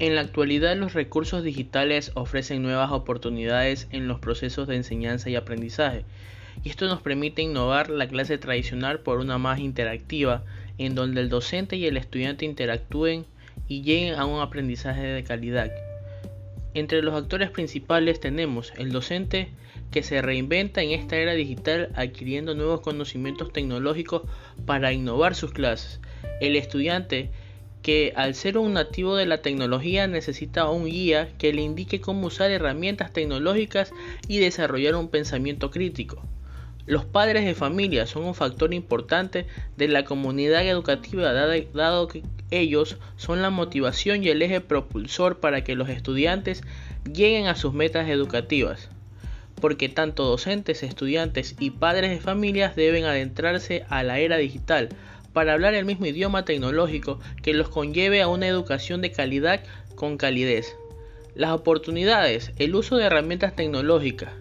En la actualidad los recursos digitales ofrecen nuevas oportunidades en los procesos de enseñanza y aprendizaje, y esto nos permite innovar la clase tradicional por una más interactiva, en donde el docente y el estudiante interactúen y lleguen a un aprendizaje de calidad. Entre los actores principales tenemos el docente que se reinventa en esta era digital adquiriendo nuevos conocimientos tecnológicos para innovar sus clases, el estudiante que al ser un nativo de la tecnología necesita un guía que le indique cómo usar herramientas tecnológicas y desarrollar un pensamiento crítico. Los padres de familia son un factor importante de la comunidad educativa dado que ellos son la motivación y el eje propulsor para que los estudiantes lleguen a sus metas educativas. Porque tanto docentes, estudiantes y padres de familias deben adentrarse a la era digital para hablar el mismo idioma tecnológico que los conlleve a una educación de calidad con calidez. Las oportunidades, el uso de herramientas tecnológicas.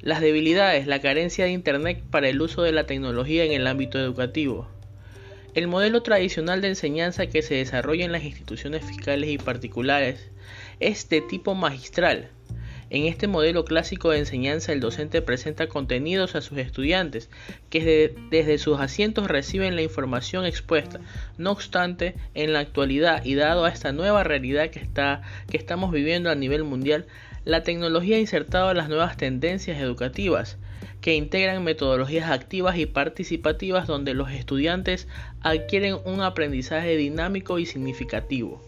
Las debilidades, la carencia de Internet para el uso de la tecnología en el ámbito educativo. El modelo tradicional de enseñanza que se desarrolla en las instituciones fiscales y particulares es de tipo magistral, en este modelo clásico de enseñanza el docente presenta contenidos a sus estudiantes que desde sus asientos reciben la información expuesta. No obstante, en la actualidad y dado a esta nueva realidad que, está, que estamos viviendo a nivel mundial, la tecnología ha insertado las nuevas tendencias educativas que integran metodologías activas y participativas donde los estudiantes adquieren un aprendizaje dinámico y significativo.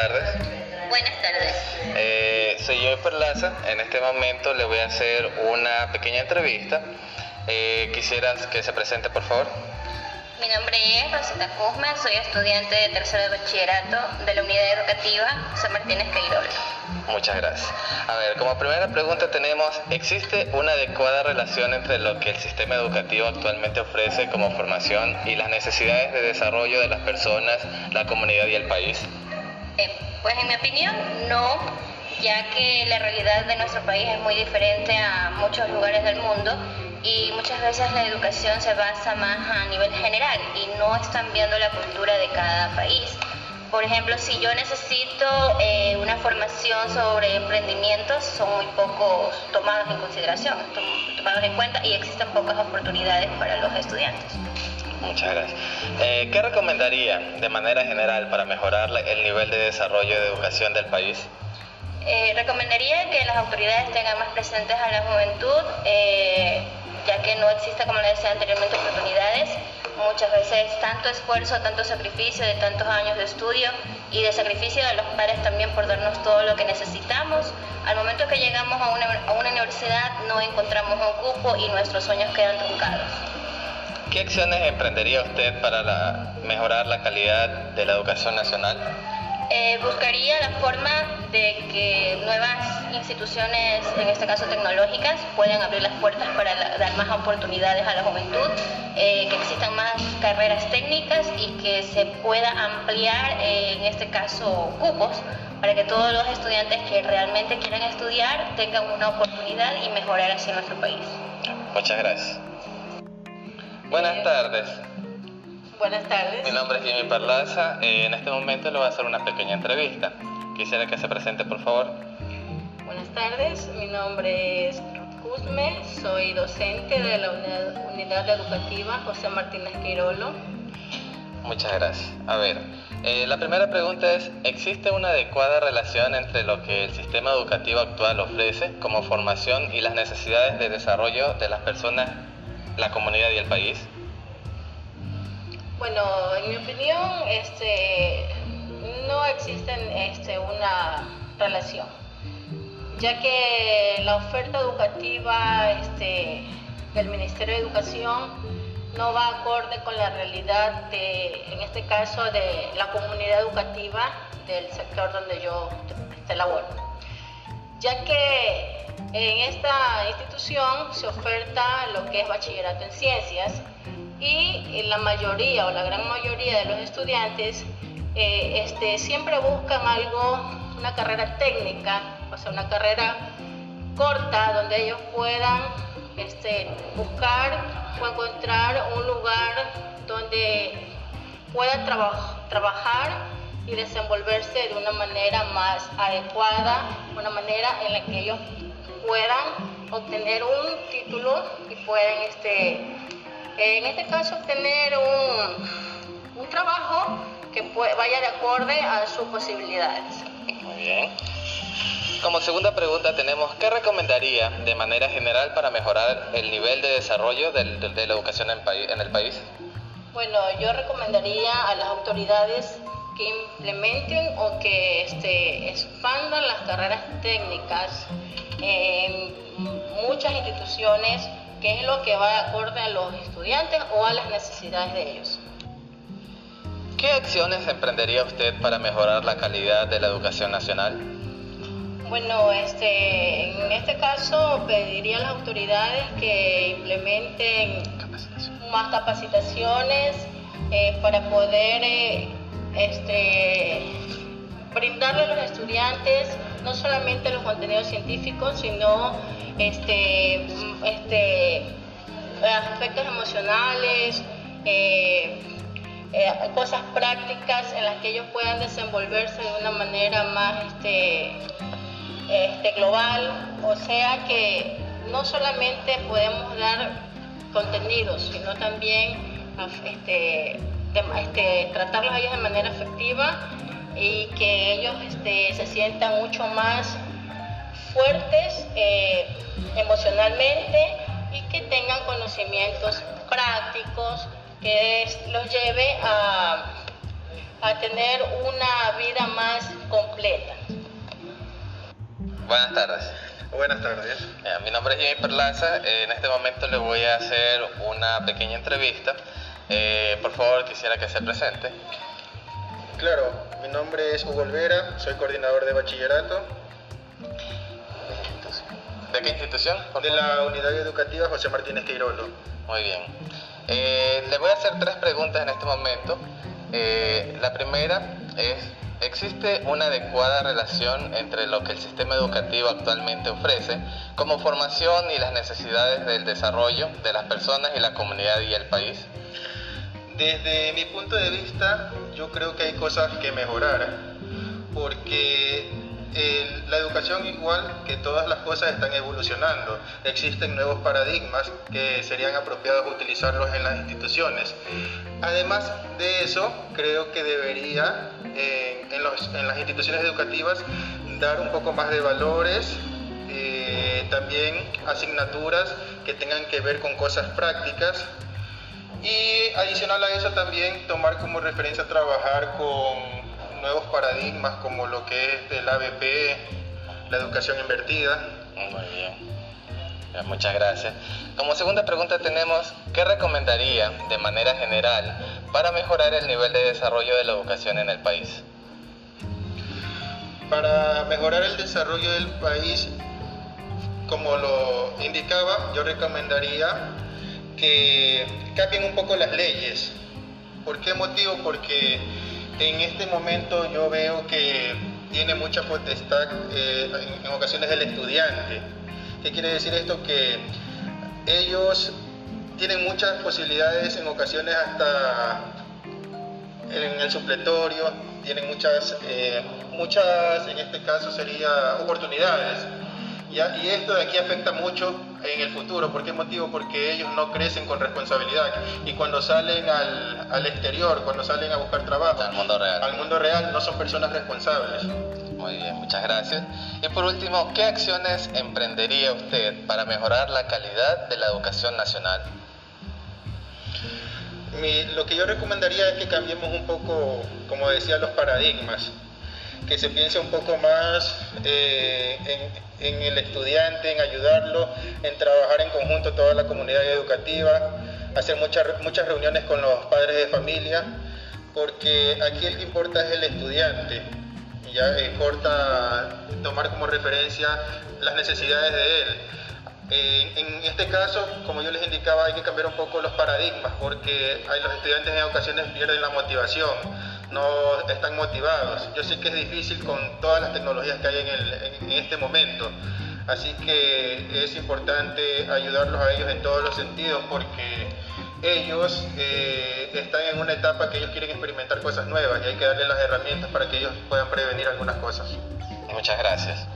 Buenas tardes. Eh, soy yo Perlaza. En este momento le voy a hacer una pequeña entrevista. Eh, quisieras que se presente, por favor. Mi nombre es Rosita Kuzma, soy estudiante de tercero de bachillerato de la unidad educativa San Martínez Cairol. Muchas gracias. A ver, como primera pregunta tenemos, ¿existe una adecuada relación entre lo que el sistema educativo actualmente ofrece como formación y las necesidades de desarrollo de las personas, la comunidad y el país? Eh, pues en mi opinión, no, ya que la realidad de nuestro país es muy diferente a muchos lugares del mundo y muchas veces la educación se basa más a nivel general y no están viendo la cultura de cada país. Por ejemplo, si yo necesito eh, una formación sobre emprendimientos, son muy pocos tomados en consideración, tomados en cuenta y existen pocas oportunidades para los estudiantes. Muchas gracias. Eh, ¿Qué recomendaría de manera general para mejorar el nivel de desarrollo de educación del país? Eh, recomendaría que las autoridades tengan más presentes a la juventud, eh, ya que no existe, como les decía anteriormente, oportunidades. Muchas veces tanto esfuerzo, tanto sacrificio de tantos años de estudio y de sacrificio de los padres también por darnos todo lo que necesitamos. Al momento que llegamos a una, a una universidad no encontramos un cupo y nuestros sueños quedan truncados. ¿Qué acciones emprendería usted para mejorar la calidad de la educación nacional? Eh, buscaría la forma de que nuevas instituciones, en este caso tecnológicas, puedan abrir las puertas para dar más oportunidades a la juventud, eh, que existan más carreras técnicas y que se pueda ampliar, eh, en este caso, cupos, para que todos los estudiantes que realmente quieran estudiar tengan una oportunidad y mejorar así nuestro país. Muchas gracias. Buenas tardes. Buenas tardes. Mi nombre es Jimmy Parlaza. Eh, en este momento le voy a hacer una pequeña entrevista. Quisiera que se presente, por favor. Buenas tardes. Mi nombre es Ruth Cusme. Soy docente de la unidad, educativa José Martínez Quirolo. Muchas gracias. A ver, eh, la primera pregunta es, ¿existe una adecuada relación entre lo que el sistema educativo actual ofrece como formación y las necesidades de desarrollo de las personas la comunidad y el país? Bueno, en mi opinión, este, no existe este, una relación, ya que la oferta educativa este, del Ministerio de Educación no va acorde con la realidad de, en este caso, de la comunidad educativa del sector donde yo laboro, ya que en esta institución se oferta lo que es bachillerato en ciencias y la mayoría o la gran mayoría de los estudiantes eh, este, siempre buscan algo una carrera técnica, o sea, una carrera corta donde ellos puedan este, buscar o encontrar un lugar donde puedan trabajar y desenvolverse de una manera más adecuada, una manera en la que ellos puedan obtener un título y pueden, este, en este caso, obtener un, un trabajo que vaya de acorde a sus posibilidades. Muy bien. Como segunda pregunta tenemos, ¿qué recomendaría de manera general para mejorar el nivel de desarrollo de, la educación en, en el país? Bueno, yo recomendaría a las autoridades que implementen o que este, expandan las carreras técnicas en muchas instituciones, que es lo que va de acorde a los estudiantes o a las necesidades de ellos. ¿Qué acciones emprendería usted para mejorar la calidad de la educación nacional? Bueno, este, en este caso pediría a las autoridades que implementen más capacitaciones eh, para poder eh, este, brindarle a los estudiantes no solamente los contenidos científicos, sino este, este, aspectos emocionales, eh, eh, cosas prácticas en las que ellos puedan desenvolverse de una manera más este, este, global, o sea que no solamente podemos dar contenidos, sino también este, este, tratarlos a ellos de manera efectiva y que ellos este, se sientan mucho más fuertes eh, emocionalmente y que tengan conocimientos prácticos que los lleve a, a tener una vida más completa. Buenas tardes. Buenas tardes. Eh, mi nombre es Jimmy Perlaza. en este momento le voy a hacer una pequeña entrevista eh, por favor, quisiera que se presente. Claro, mi nombre es Hugo Olvera, soy coordinador de bachillerato. ¿De qué institución? de la Unidad Educativa José Martínez Queirolo. Muy bien. Eh, le voy a hacer tres preguntas en este momento. Eh, la primera es, ¿existe una adecuada relación entre lo que el sistema educativo actualmente ofrece como formación y las necesidades del desarrollo de las personas y la comunidad y el país? Desde mi punto de vista, yo creo que hay cosas que mejorar, porque la educación igual que todas las cosas están evolucionando. Existen nuevos paradigmas que serían apropiados utilizarlos en las instituciones. Además de eso, creo que debería en, las instituciones educativas dar un poco más de valores, eh, también asignaturas que tengan que ver con cosas prácticas y adicional a eso también tomar como referencia trabajar con nuevos paradigmas como lo que es el ABP, la educación invertida. Muy bien. Muchas gracias. Como segunda pregunta tenemos, ¿qué recomendaría de manera general para mejorar el nivel de desarrollo de la educación en el país? Para mejorar el desarrollo del país, como lo indicaba, yo recomendaría que cambien un poco las leyes. ¿Por qué motivo? Porque en este momento yo veo que tiene mucha potestad eh, en, ocasiones el estudiante. ¿Qué quiere decir esto? Que ellos tienen muchas posibilidades en ocasiones hasta en el supletorio, tienen muchas, eh, muchas en este caso sería oportunidades y esto de aquí afecta mucho en el futuro. ¿Por qué motivo? Porque ellos no crecen con responsabilidad. Y cuando salen al, al exterior, cuando salen a buscar trabajo, al mundo real, al mundo real no son personas responsables. Muy bien, muchas gracias. Y por último, ¿qué acciones emprendería usted para mejorar la calidad de la educación nacional? lo que yo recomendaría es que cambiemos un poco, como decía, los paradigmas que se piense un poco más eh, en, el estudiante, en ayudarlo, en trabajar en conjunto toda la comunidad educativa, hacer muchas, muchas reuniones con los padres de familia, porque aquí el que importa es el estudiante, ya importa tomar como referencia las necesidades de él. en este caso, como yo les indicaba, hay que cambiar un poco los paradigmas porque los estudiantes en ocasiones pierden la motivación no están motivados. Yo sé que es difícil con todas las tecnologías que hay en, este momento, así que es importante ayudarlos a ellos en todos los sentidos porque ellos eh, están en una etapa que ellos quieren experimentar cosas nuevas y hay que darles las herramientas para que ellos puedan prevenir algunas cosas. Muchas gracias.